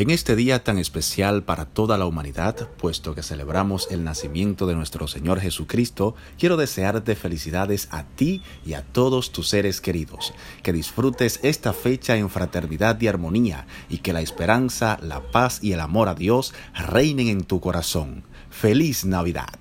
En este día tan especial para toda la humanidad, puesto que celebramos el nacimiento de nuestro Señor Jesucristo, quiero desearte felicidades a ti y a todos tus seres queridos. Que disfrutes esta fecha en fraternidad y armonía y que la esperanza, la paz y el amor a Dios reinen en tu corazón. Feliz Navidad.